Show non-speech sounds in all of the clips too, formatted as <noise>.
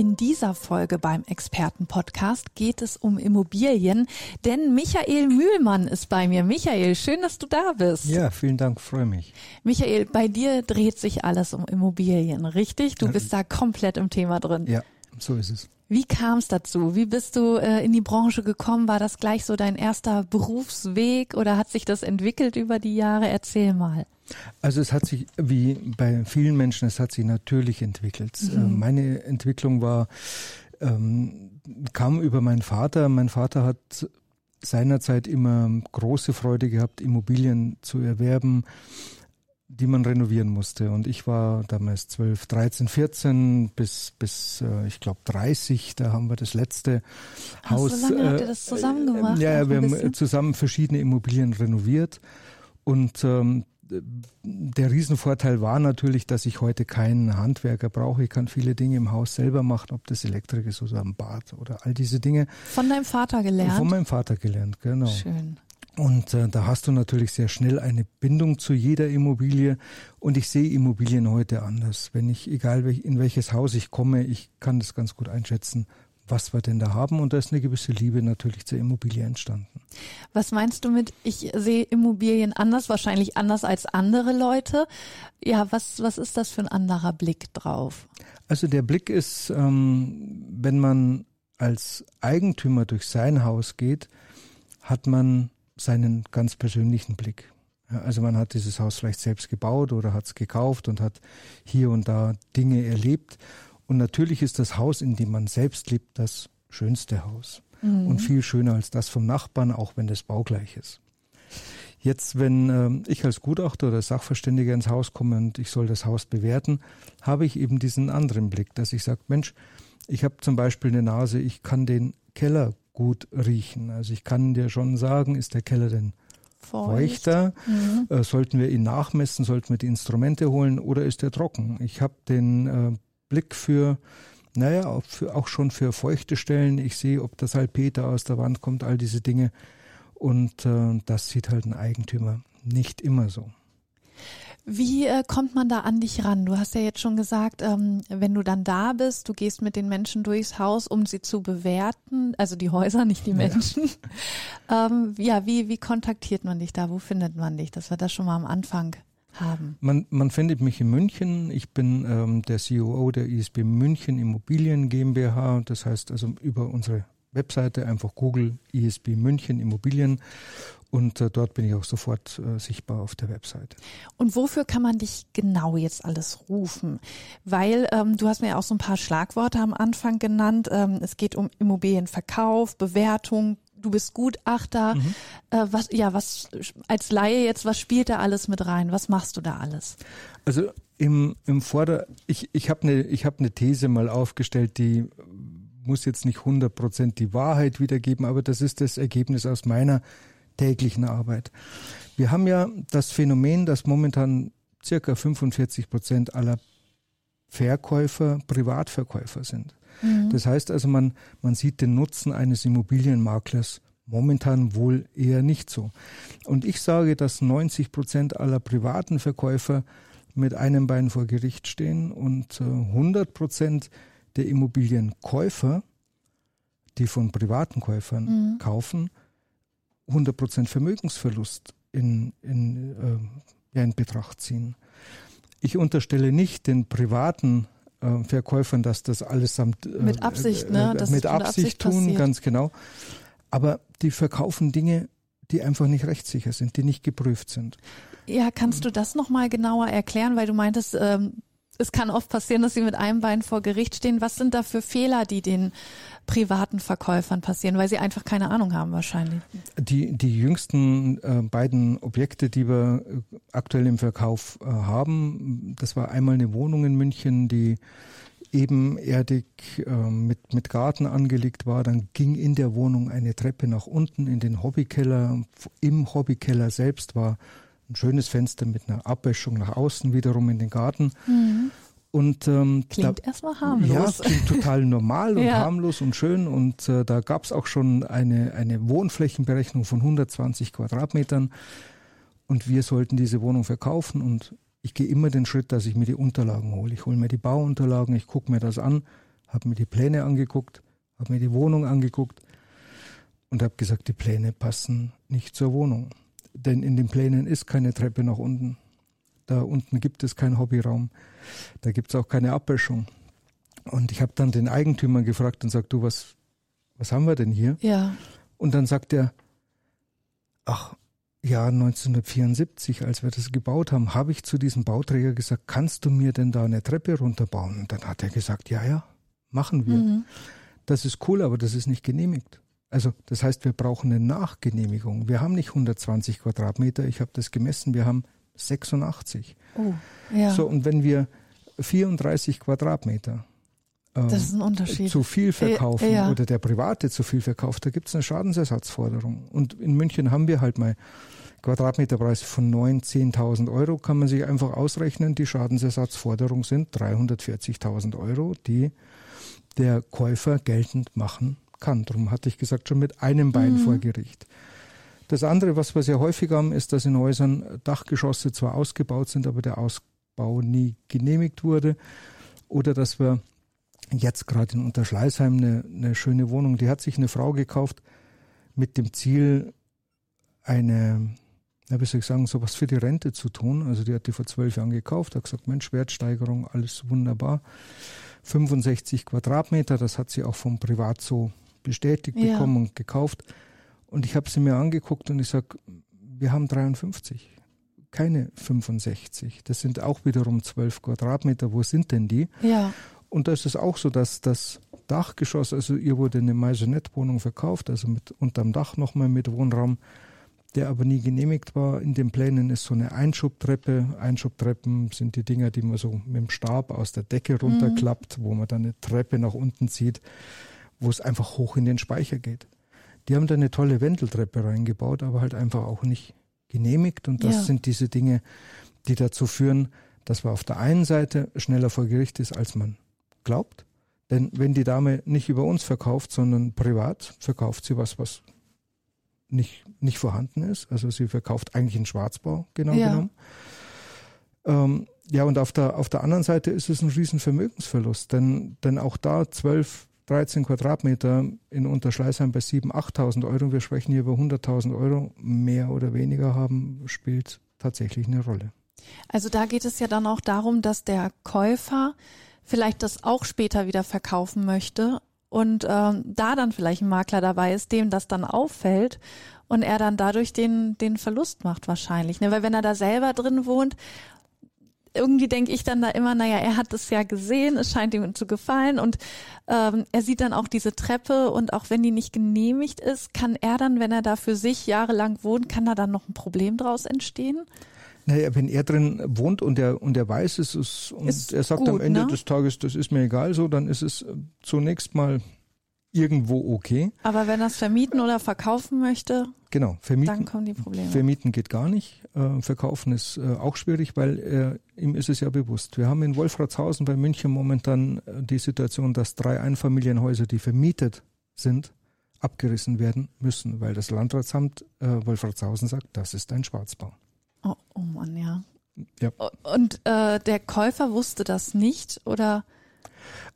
In dieser Folge beim Expertenpodcast geht es um Immobilien, denn Michael Mühlmann ist bei mir. Michael, schön, dass du da bist. Ja, vielen Dank, freue mich. Michael, bei dir dreht sich alles um Immobilien, richtig? Du bist da komplett im Thema drin. Ja, so ist es. Wie kam es dazu? Wie bist du äh, in die Branche gekommen? War das gleich so dein erster Berufsweg oder hat sich das entwickelt über die Jahre? Erzähl mal. Also es hat sich, wie bei vielen Menschen, es hat sich natürlich entwickelt. Mhm. Äh, meine Entwicklung war, ähm, kam über meinen Vater. Mein Vater hat seinerzeit immer große Freude gehabt, Immobilien zu erwerben die man renovieren musste. Und ich war damals 12, 13, 14 bis, bis äh, ich glaube 30. Da haben wir das letzte Ach, Haus. So lange äh, habt ihr das zusammen äh, gemacht? ja, wir haben zusammen verschiedene Immobilien renoviert. Und ähm, der Riesenvorteil war natürlich, dass ich heute keinen Handwerker brauche. Ich kann viele Dinge im Haus selber machen, ob das Elektrik ist oder ein Bad oder all diese Dinge. Von deinem Vater gelernt? Von meinem Vater gelernt, genau. Schön. Und äh, da hast du natürlich sehr schnell eine Bindung zu jeder Immobilie. Und ich sehe Immobilien heute anders. Wenn ich, egal in welches Haus ich komme, ich kann das ganz gut einschätzen, was wir denn da haben. Und da ist eine gewisse Liebe natürlich zur Immobilie entstanden. Was meinst du mit, ich sehe Immobilien anders, wahrscheinlich anders als andere Leute? Ja, was, was ist das für ein anderer Blick drauf? Also der Blick ist, ähm, wenn man als Eigentümer durch sein Haus geht, hat man seinen ganz persönlichen Blick. Also man hat dieses Haus vielleicht selbst gebaut oder hat es gekauft und hat hier und da Dinge erlebt. Und natürlich ist das Haus, in dem man selbst lebt, das schönste Haus. Mhm. Und viel schöner als das vom Nachbarn, auch wenn das baugleich ist. Jetzt, wenn äh, ich als Gutachter oder Sachverständiger ins Haus komme und ich soll das Haus bewerten, habe ich eben diesen anderen Blick, dass ich sage, Mensch, ich habe zum Beispiel eine Nase, ich kann den Keller gut riechen. Also ich kann dir schon sagen, ist der Keller denn Feucht. feuchter? Mhm. Äh, sollten wir ihn nachmessen? Sollten wir die Instrumente holen oder ist er trocken? Ich habe den äh, Blick für, naja, auch, schon für feuchte Stellen. Ich sehe, ob das Salpeter aus der Wand kommt, all diese Dinge. Und äh, das sieht halt ein Eigentümer nicht immer so. Wie äh, kommt man da an dich ran? Du hast ja jetzt schon gesagt, ähm, wenn du dann da bist, du gehst mit den Menschen durchs Haus, um sie zu bewerten, also die Häuser, nicht die Menschen. Ja, <laughs> ähm, ja wie, wie kontaktiert man dich da? Wo findet man dich? Dass wir das schon mal am Anfang haben. Man, man findet mich in München. Ich bin ähm, der CEO der ISB München Immobilien GmbH. Das heißt also über unsere Webseite einfach Google ISB München Immobilien und äh, dort bin ich auch sofort äh, sichtbar auf der Webseite. Und wofür kann man dich genau jetzt alles rufen? Weil ähm, du hast mir ja auch so ein paar Schlagworte am Anfang genannt. Ähm, es geht um Immobilienverkauf, Bewertung, du bist Gutachter. Mhm. Äh, was, ja, was als Laie jetzt, was spielt da alles mit rein? Was machst du da alles? Also im, im Vorder, ich, ich habe eine hab ne These mal aufgestellt, die muss jetzt nicht 100 Prozent die Wahrheit wiedergeben, aber das ist das Ergebnis aus meiner täglichen Arbeit. Wir haben ja das Phänomen, dass momentan circa 45 Prozent aller Verkäufer Privatverkäufer sind. Mhm. Das heißt also, man, man sieht den Nutzen eines Immobilienmaklers momentan wohl eher nicht so. Und ich sage, dass 90 Prozent aller privaten Verkäufer mit einem Bein vor Gericht stehen und 100 äh, Prozent der Immobilienkäufer, die von privaten Käufern mhm. kaufen, 100% Vermögensverlust in, in, äh, in Betracht ziehen. Ich unterstelle nicht den privaten äh, Verkäufern, dass das allesamt äh, mit Absicht, ne? Äh, mit Absicht, Absicht tun, passiert. ganz genau. Aber die verkaufen Dinge, die einfach nicht rechtssicher sind, die nicht geprüft sind. Ja, kannst du das nochmal genauer erklären, weil du meintest, ähm, es kann oft passieren, dass sie mit einem Bein vor Gericht stehen. Was sind da für Fehler, die den privaten Verkäufern passieren, weil sie einfach keine Ahnung haben wahrscheinlich? Die, die jüngsten äh, beiden Objekte, die wir äh, aktuell im Verkauf äh, haben, das war einmal eine Wohnung in München, die ebenerdig äh, mit, mit Garten angelegt war. Dann ging in der Wohnung eine Treppe nach unten in den Hobbykeller. Im Hobbykeller selbst war ein schönes Fenster mit einer Abwäschung nach außen wiederum in den Garten. Mhm. Und ähm, klingt erstmal harmlos. Ja, klingt total normal und <laughs> ja. harmlos und schön. Und äh, da gab es auch schon eine, eine Wohnflächenberechnung von 120 Quadratmetern. Und wir sollten diese Wohnung verkaufen. Und ich gehe immer den Schritt, dass ich mir die Unterlagen hole. Ich hole mir die Bauunterlagen, ich gucke mir das an, habe mir die Pläne angeguckt, habe mir die Wohnung angeguckt und habe gesagt, die Pläne passen nicht zur Wohnung. Denn in den Plänen ist keine Treppe nach unten. Da unten gibt es keinen Hobbyraum. Da gibt es auch keine Abwäschung. Und ich habe dann den Eigentümer gefragt und sagt, du, was, was haben wir denn hier? Ja. Und dann sagt er, ach, ja, 1974, als wir das gebaut haben, habe ich zu diesem Bauträger gesagt, kannst du mir denn da eine Treppe runterbauen? Und dann hat er gesagt, ja, ja, machen wir. Mhm. Das ist cool, aber das ist nicht genehmigt. Also das heißt, wir brauchen eine Nachgenehmigung. Wir haben nicht 120 Quadratmeter, ich habe das gemessen, wir haben 86. Oh, ja. So, und wenn wir 34 Quadratmeter äh, zu viel verkaufen ja. oder der Private zu viel verkauft, da gibt es eine Schadensersatzforderung. Und in München haben wir halt mal Quadratmeterpreise von 9.000, 10.000 Euro, kann man sich einfach ausrechnen. Die Schadensersatzforderung sind 340.000 Euro, die der Käufer geltend machen kann. Darum hatte ich gesagt, schon mit einem Bein mhm. vor Gericht. Das andere, was wir sehr häufig haben, ist, dass in Häusern Dachgeschosse zwar ausgebaut sind, aber der Ausbau nie genehmigt wurde. Oder dass wir jetzt gerade in Unterschleißheim eine, eine schöne Wohnung, die hat sich eine Frau gekauft mit dem Ziel, eine, ja, wie soll ich sagen, sowas für die Rente zu tun. Also die hat die vor zwölf Jahren gekauft, hat gesagt, Mensch, Wertsteigerung, alles wunderbar. 65 Quadratmeter, das hat sie auch vom Privat so bestätigt ja. bekommen und gekauft. Und ich habe sie mir angeguckt und ich sage, wir haben 53, keine 65. Das sind auch wiederum 12 Quadratmeter. Wo sind denn die? Ja. Und da ist es auch so, dass das Dachgeschoss, also ihr wurde eine Maisonette-Wohnung verkauft, also mit unterm Dach nochmal mit Wohnraum, der aber nie genehmigt war. In den Plänen ist so eine Einschubtreppe. Einschubtreppen sind die Dinger, die man so mit dem Stab aus der Decke runterklappt, mhm. wo man dann eine Treppe nach unten zieht, wo es einfach hoch in den Speicher geht. Die haben da eine tolle Wendeltreppe reingebaut, aber halt einfach auch nicht genehmigt. Und das ja. sind diese Dinge, die dazu führen, dass man auf der einen Seite schneller vor Gericht ist, als man glaubt. Denn wenn die Dame nicht über uns verkauft, sondern privat, verkauft sie was, was nicht, nicht vorhanden ist. Also sie verkauft eigentlich einen Schwarzbau, genau ja. genommen. Ähm, ja, und auf der, auf der anderen Seite ist es ein riesen Vermögensverlust, denn, denn auch da 12, 13 Quadratmeter in Unterschleißheim bei 7.000, 8.000 Euro. Wir sprechen hier über 100.000 Euro. Mehr oder weniger haben, spielt tatsächlich eine Rolle. Also da geht es ja dann auch darum, dass der Käufer vielleicht das auch später wieder verkaufen möchte und ähm, da dann vielleicht ein Makler dabei ist, dem das dann auffällt und er dann dadurch den, den Verlust macht wahrscheinlich. Ne? Weil wenn er da selber drin wohnt irgendwie denke ich dann da immer, naja, er hat es ja gesehen, es scheint ihm zu gefallen und ähm, er sieht dann auch diese Treppe und auch wenn die nicht genehmigt ist, kann er dann, wenn er da für sich jahrelang wohnt, kann da dann noch ein Problem draus entstehen? Naja, wenn er drin wohnt und er, und er weiß es ist, und ist er sagt gut, am Ende ne? des Tages, das ist mir egal so, dann ist es zunächst mal irgendwo okay. Aber wenn er es vermieten oder verkaufen möchte, genau, vermieten, dann kommen die Probleme. Vermieten geht gar nicht. Äh, verkaufen ist äh, auch schwierig, weil äh, ihm ist es ja bewusst. Wir haben in Wolfratshausen bei München momentan äh, die Situation, dass drei Einfamilienhäuser, die vermietet sind, abgerissen werden müssen, weil das Landratsamt äh, Wolfratshausen sagt, das ist ein Schwarzbau. Oh, oh Mann, ja. ja. Und äh, der Käufer wusste das nicht oder?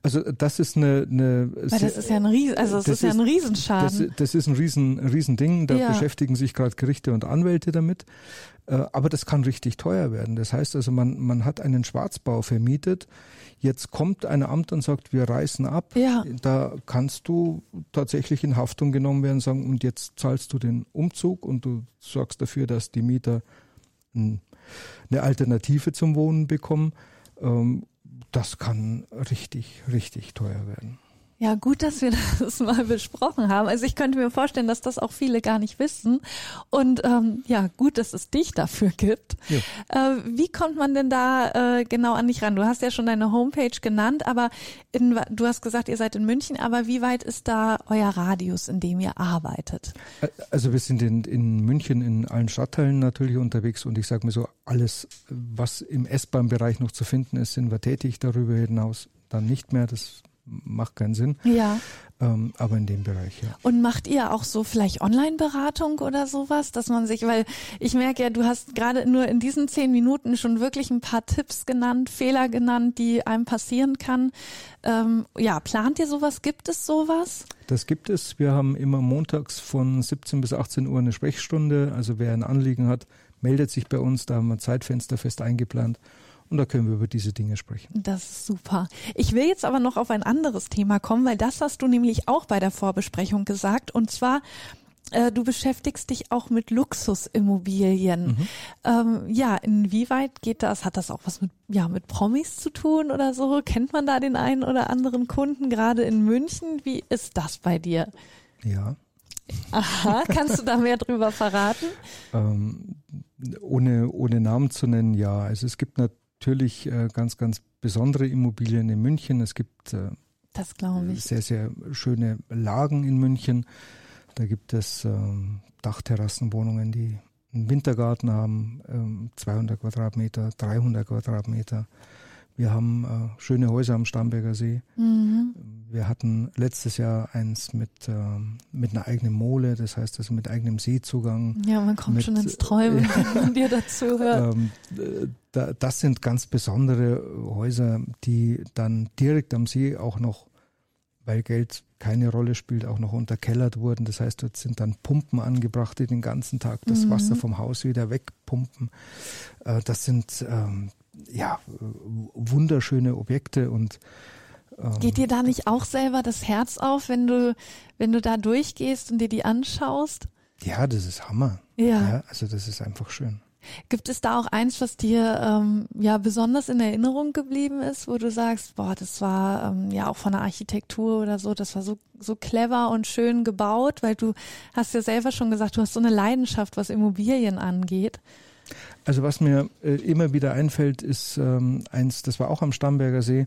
Also das ist eine, eine Weil das ist ja ein Riesen, also das, das ist, ja ein Riesenschaden. Das, das, ist ein Riesen, Riesending. Da ja. beschäftigen sich gerade Gerichte und Anwälte damit. Äh, aber das kann richtig teuer werden. Das heißt also, man, man hat einen Schwarzbau vermietet. Jetzt kommt ein Amt und sagt, wir reißen ab. Ja. Da kannst du tatsächlich in Haftung genommen werden und sagen, und jetzt zahlst du den Umzug und du sorgst dafür, dass die Mieter eine Alternative zum Wohnen bekommen. Das kann richtig, richtig teuer werden. Ja, gut, dass wir <laughs> das mal besprochen haben. Also ich könnte mir vorstellen, dass das auch viele gar nicht wissen. Und ähm, ja, gut, dass es dich dafür gibt. Ja. Äh, wie kommt man denn da äh, genau an dich ran? Du hast ja schon deine Homepage genannt, aber in, du hast gesagt, ihr seid in München, aber wie weit ist da euer Radius, in dem ihr arbeitet? Also wir sind in, in München in allen Stadtteilen natürlich unterwegs und ich sage mir so, alles, was im S-Bahn-Bereich noch zu finden ist, sind wir tätig. Darüber hinaus dann nicht mehr. Das macht keinen Sinn. Ja. Ähm, aber in dem Bereich, ja. Und macht ihr auch so vielleicht Online-Beratung oder sowas, dass man sich, weil ich merke ja, du hast gerade nur in diesen zehn Minuten schon wirklich ein paar Tipps genannt, Fehler genannt, die einem passieren kann. Ähm, ja, plant ihr sowas? Gibt es sowas? Das gibt es. Wir haben immer montags von 17 bis 18 Uhr eine Sprechstunde. Also wer ein Anliegen hat, meldet sich bei uns. Da haben wir ein Zeitfenster fest eingeplant. Und da können wir über diese Dinge sprechen. Das ist super. Ich will jetzt aber noch auf ein anderes Thema kommen, weil das hast du nämlich auch bei der Vorbesprechung gesagt. Und zwar, äh, du beschäftigst dich auch mit Luxusimmobilien. Mhm. Ähm, ja, inwieweit geht das? Hat das auch was mit, ja, mit Promis zu tun oder so? Kennt man da den einen oder anderen Kunden, gerade in München? Wie ist das bei dir? Ja. Aha, kannst du da mehr drüber verraten? <laughs> Ähm, ohne, ohne Namen zu nennen, ja. Also es gibt natürlich natürlich äh, ganz, ganz besondere Immobilien in München. Es gibt äh, sehr, sehr schöne Lagen in München. Da gibt es ähm, Dachterrassenwohnungen, die einen Wintergarten haben, ähm, 200 Quadratmeter, 300 Quadratmeter. Wir haben äh, schöne Häuser am Starnberger See. Mhm. Wir hatten letztes Jahr eins mit, äh, mit einer eigenen Mole, das heißt also mit eigenem Seezugang. Ja, man kommt mit, schon ins Träumen, <laughs> wenn man dir dazu hört. Ähm, da, das sind ganz besondere Häuser, die dann direkt am See auch noch, weil Geld keine Rolle spielt, auch noch unterkellert wurden. Das heißt, dort sind dann Pumpen angebracht, die den ganzen Tag das mhm. Wasser vom Haus wieder wegpumpen. Äh, das sind ähm, ja, wunderschöne Objekte und ähm, Geht dir da nicht auch selber das Herz auf, wenn du, wenn du da durchgehst und dir die anschaust? Ja, das ist Hammer. Ja. ja also das ist einfach schön. Gibt es da auch eins, was dir ähm, ja besonders in Erinnerung geblieben ist, wo du sagst, boah, das war ähm, ja auch von der Architektur oder so, das war so so clever und schön gebaut, weil du hast ja selber schon gesagt, du hast so eine Leidenschaft, was Immobilien angeht. Also was mir äh, immer wieder einfällt, ist ähm, eins, das war auch am Starnberger See.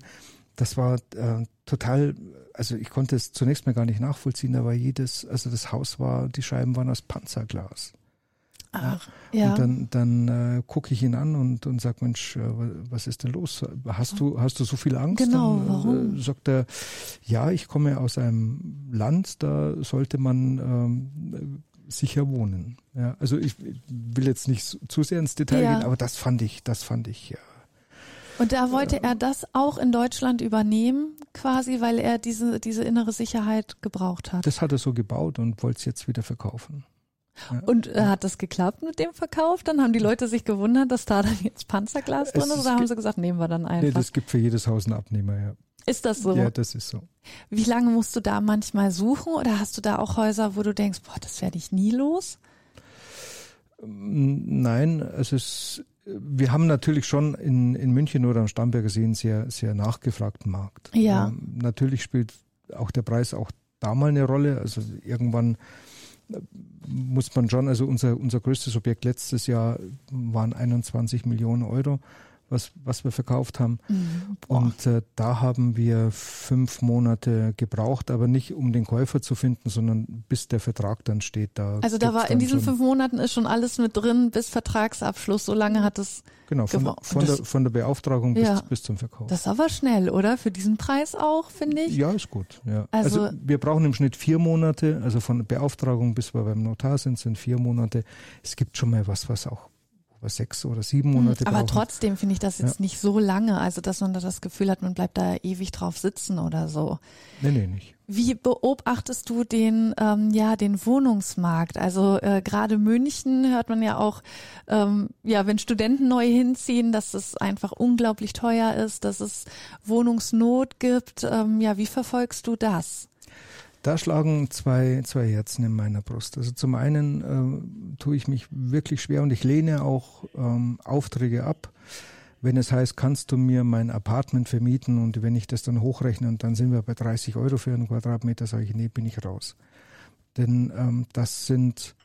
Das war äh, total, also ich konnte es zunächst mal gar nicht nachvollziehen, da war jedes, also das Haus war, die Scheiben waren aus Panzerglas. Ach, ja. Und dann, dann äh, gucke ich ihn an und, und sage, Mensch, äh, was ist denn los? Hast du, hast du so viel Angst? Genau, dann, warum? Äh, sagt er, ja, ich komme aus einem Land, da sollte man ähm, sicher wohnen. Ja, also ich will jetzt nicht zu sehr ins Detail ja. gehen, aber das fand ich, das fand ich ja. Und da wollte er das auch in Deutschland übernehmen, quasi, weil er diese, diese innere Sicherheit gebraucht hat. Das hat er so gebaut und wollte es jetzt wieder verkaufen. Ja. Und äh, hat das geklappt mit dem Verkauf? Dann haben die Leute sich gewundert, dass da dann jetzt Panzerglas drin ist, oder haben sie gesagt, nehmen wir dann einfach? Nee, das gibt für jedes Haus einen Abnehmer, ja. Ist das so? Ja, das ist so. Wie lange musst du da manchmal suchen oder hast du da auch Häuser, wo du denkst, boah, das werde ich nie los? Nein, es ist, wir haben natürlich schon in, in München oder am Starnberger See einen sehr, sehr nachgefragten Markt. Ja. Ähm, natürlich spielt auch der Preis auch da mal eine Rolle. Also irgendwann äh, muss man schon, also unser, unser größtes Objekt letztes Jahr waren 21 Millionen Euro was, was wir verkauft haben. Mhm. Und äh, da haben wir fünf Monate gebraucht, aber nicht um den Käufer zu finden, sondern bis der Vertrag dann steht. Da also da war in diesen fünf Monaten ist schon alles mit drin bis Vertragsabschluss. So lange hat es Genau, von, von, der, von der Beauftragung bis, ja, bis zum Verkauf. Das ist aber schnell, oder? Für diesen Preis auch, finde ich. Ja, ist gut. Ja. Also, also, wir brauchen im Schnitt vier Monate, also von Beauftragung bis wir beim Notar sind, sind vier Monate. Es gibt schon mal was, was auch über sechs oder sieben Monate Aber brauchen. trotzdem finde ich das jetzt ja. nicht so lange, also dass man da das Gefühl hat, man bleibt da ewig drauf sitzen oder so. Nee, nee, nicht. Wie beobachtest du den, ähm, ja, den Wohnungsmarkt? Also äh, gerade München hört man ja auch, ähm, ja, wenn Studenten neu hinziehen, dass es einfach unglaublich teuer ist, dass es Wohnungsnot gibt. Ähm, ja, wie verfolgst du das? Da schlagen zwei, zwei Herzen in meiner Brust. Also zum einen äh, tue ich mich wirklich schwer und ich lehne auch ähm, Aufträge ab, Wenn es heißt, kannst du mir mein Apartment vermieten und wenn ich das dann hochrechne und dann sind wir bei 30 Euro für einen Quadratmeter, sage ich, nee, bin ich raus. Denn ähm, das sind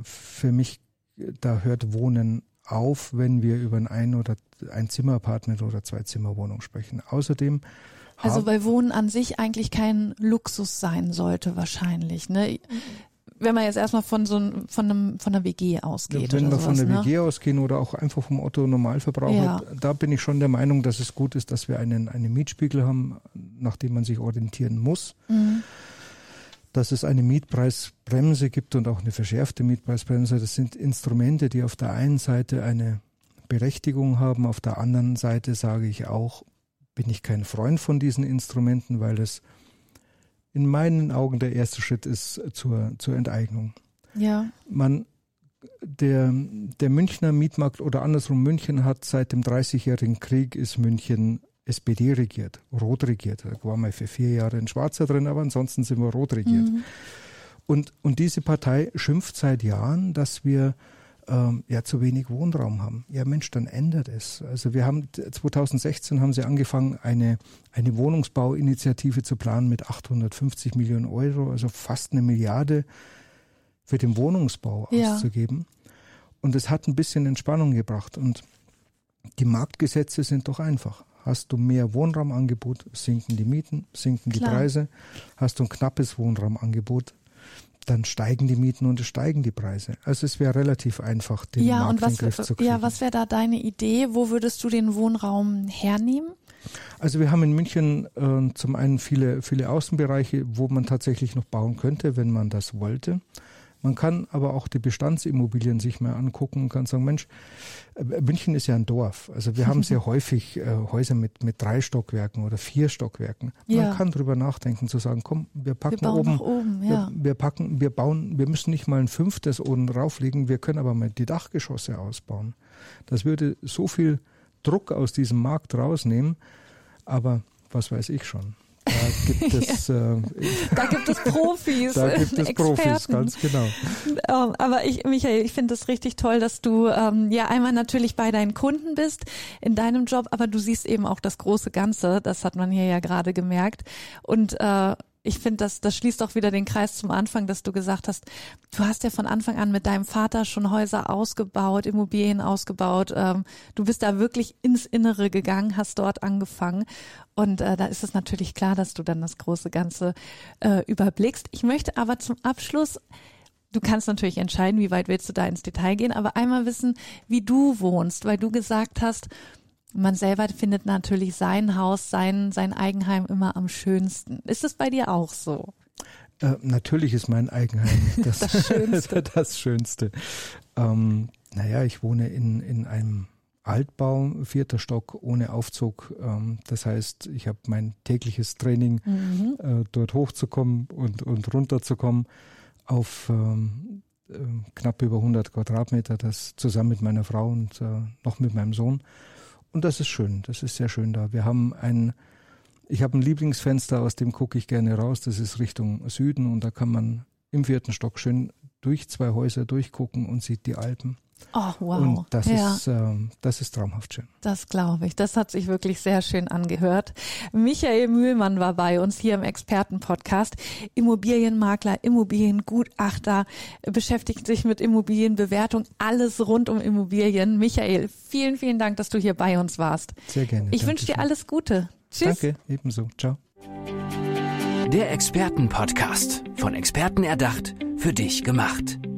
für mich, da hört Wohnen auf, wenn wir über ein Ein- oder ein Zimmer-Apartment oder zwei Zimmerwohnung sprechen. Außerdem also weil Wohnen an sich eigentlich kein Luxus sein sollte wahrscheinlich. Ne? wenn man jetzt erstmal von so von einem von einer WG ausgeht. Ja, wenn wir sowas, von der ne? WG ausgehen oder auch einfach vom Otto Normalverbraucher, Ja. da bin ich schon der Meinung, dass es gut ist, dass wir einen, einen Mietspiegel haben, nach dem man sich orientieren muss. Mhm. Dass es eine Mietpreisbremse gibt und auch eine verschärfte Mietpreisbremse. Das sind Instrumente, die auf der einen Seite eine Berechtigung haben, auf der anderen Seite sage ich auch, bin ich kein Freund von diesen Instrumenten, weil es in meinen Augen der erste Schritt ist zur, zur Enteignung Ja. man der, der Münchner Mietmarkt oder andersrum München hat seit dem 30-jährigen Krieg ist München SPD regiert, rot regiert. Da war mal für vier Jahre ein Schwarzer drin, aber ansonsten sind wir rot regiert. Mhm. Und, und diese Partei schimpft seit Jahren, dass wir ähm, ja zu wenig Wohnraum haben. Ja Mensch, dann ändert es. Also wir haben 2016 haben sie angefangen, eine, eine Wohnungsbauinitiative zu planen mit 850 Millionen Euro, also fast eine Milliarde für den Wohnungsbau Ja. auszugeben. Und es hat ein bisschen Entspannung gebracht. Und die Marktgesetze sind doch einfach. Hast du mehr Wohnraumangebot, sinken die Mieten, sinken die Klar. Preise. Hast du ein knappes Wohnraumangebot, dann steigen die Mieten und es steigen die Preise. Also es wäre relativ einfach, den Ja, Markt und in den was, Griff zu kriegen. ja, was wäre da deine Idee? Wo würdest du den Wohnraum hernehmen? Also wir haben in München äh, zum einen viele, viele Außenbereiche, wo man tatsächlich noch bauen könnte, wenn man das wollte. Man kann aber auch die Bestandsimmobilien sich mal angucken und kann sagen, Mensch, äh, München ist ja ein Dorf. Also wir haben sehr <laughs> häufig äh, Häuser mit, mit drei Stockwerken oder vier Stockwerken. Ja. Man kann drüber nachdenken, zu sagen, komm, wir Wir packen bauen oben oben, ja. wir, wir packen, wir bauen, wir müssen nicht mal ein fünftes oben rauflegen, wir können aber mal die Dachgeschosse ausbauen. Das würde so viel Druck aus diesem Markt rausnehmen, aber was weiß ich schon. Da gibt <laughs> es, äh, Da gibt es Profis, <laughs> da gibt es Profis, Experten. ganz genau. Ähm, aber ich, Michael, ich finde es richtig toll, dass du ähm, ja einmal natürlich bei deinen Kunden bist in deinem Job, aber du siehst eben auch das große Ganze. Das hat man hier ja gerade gemerkt. Und äh, ich finde, das, das schließt auch wieder den Kreis zum Anfang, dass du gesagt hast, du hast ja von Anfang an mit deinem Vater schon Häuser ausgebaut, Immobilien ausgebaut. Ähm, du bist da wirklich ins Innere gegangen, hast dort angefangen. Und äh, da ist es natürlich klar, dass du dann das große Ganze äh, überblickst. Ich möchte aber zum Abschluss Du kannst natürlich entscheiden, wie weit willst du da ins Detail gehen, aber einmal wissen, wie du wohnst, weil du gesagt hast, man selber findet natürlich sein Haus, sein, sein Eigenheim immer am schönsten. Ist es bei dir auch so? Äh, natürlich ist mein Eigenheim <laughs> das, Das Schönste. <laughs> das Schönste. Ähm, naja, ich wohne in, in einem Altbau, vierter Stock, ohne Aufzug. Ähm, das heißt, ich habe mein tägliches Training Mhm. äh, dort hochzukommen und, und runterzukommen auf ähm, äh, knapp über 100 Quadratmeter, das zusammen mit meiner Frau und äh, noch mit meinem Sohn. Und das ist schön, das ist sehr schön da. Wir haben ein, ich habe ein Lieblingsfenster, aus dem gucke ich gerne raus, das ist Richtung Süden und da kann man im vierten Stock schön durch zwei Häuser durchgucken und sieht die Alpen. Oh, wow. Und das ja. ist, ähm, das ist traumhaft schön. Das glaube ich. Das hat sich wirklich sehr schön angehört. Michael Mühlmann war bei uns hier im Expertenpodcast. Immobilienmakler, Immobiliengutachter, beschäftigt sich mit Immobilienbewertung, alles rund um Immobilien. Michael, vielen, vielen Dank, dass du hier bei uns warst. Sehr gerne. Ich wünsche dir alles Gute. Tschüss. Danke, ebenso. Ciao. Der Expertenpodcast. Von Experten erdacht, für dich gemacht.